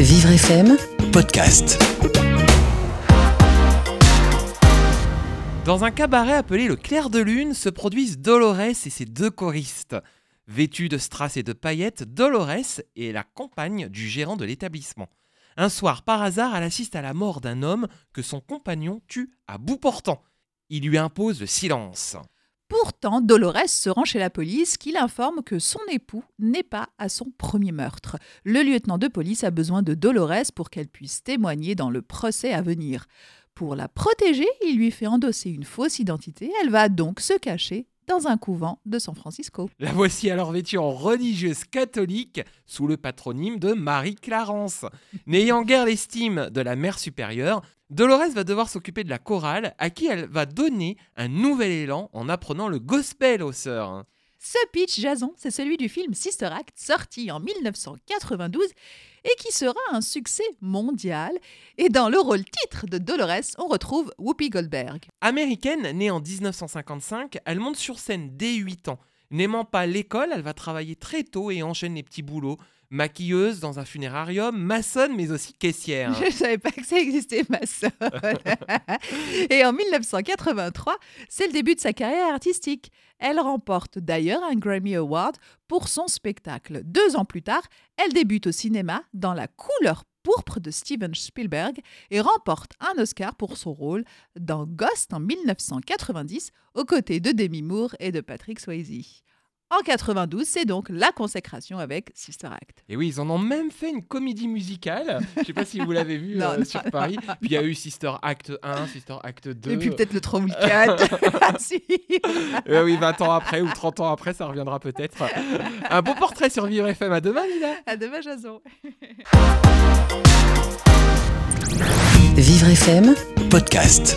Vivre FM, podcast. Dans un cabaret appelé le Clair de Lune se produisent Dolores et ses deux choristes. Vêtue de strass et de paillettes, Dolores est la compagne du gérant de l'établissement. Un soir, par hasard, elle assiste à la mort d'un homme que son compagnon tue à bout portant. Il lui impose le silence. Pourtant, Dolores se rend chez la police qui l'informe que son époux n'est pas à son premier meurtre. Le lieutenant de police a besoin de Dolores pour qu'elle puisse témoigner dans le procès à venir. Pour la protéger, il lui fait endosser une fausse identité. Elle va donc se cacher dans un couvent de San Francisco. La voici alors vêtue en religieuse catholique sous le patronyme de Marie Clarence. N'ayant guère l'estime de la mère supérieure, Dolores va devoir s'occuper de la chorale à qui elle va donner un nouvel élan en apprenant le gospel aux sœurs. Ce pitch, Jason, c'est celui du film Sister Act, sorti en 1992 et qui sera un succès mondial. Et dans le rôle titre de Dolores, on retrouve Whoopi Goldberg. Américaine, née en 1955, elle monte sur scène dès 8 ans. N'aimant pas l'école, elle va travailler très tôt et enchaîne les petits boulots. Maquilleuse dans un funérarium, maçonne mais aussi caissière. Je ne savais pas que ça existait, ma sœur. Et en 1983, c'est le début de sa carrière artistique. Elle remporte d'ailleurs un Grammy Award pour son spectacle. Deux ans plus tard, elle débute au cinéma dans La couleur pourpre de Steven Spielberg et remporte un Oscar pour son rôle dans Ghost en 1990 aux côtés de Demi Moore et de Patrick Swayze. En 92, c'est donc la consécration avec Sister Act. Et oui, ils en ont même fait une comédie musicale. Je sais pas si vous l'avez vu Non, euh, non, sur non, Paris. Puis il y a eu Sister Act 1, Sister Act 2. Et puis peut-être le 34. Ah, si. Euh, oui, 20 ans après ou 30 ans après, ça reviendra peut-être. Un beau portrait sur Vivre FM. À demain, Lila. À demain, Jason. Vivre FM, Podcast.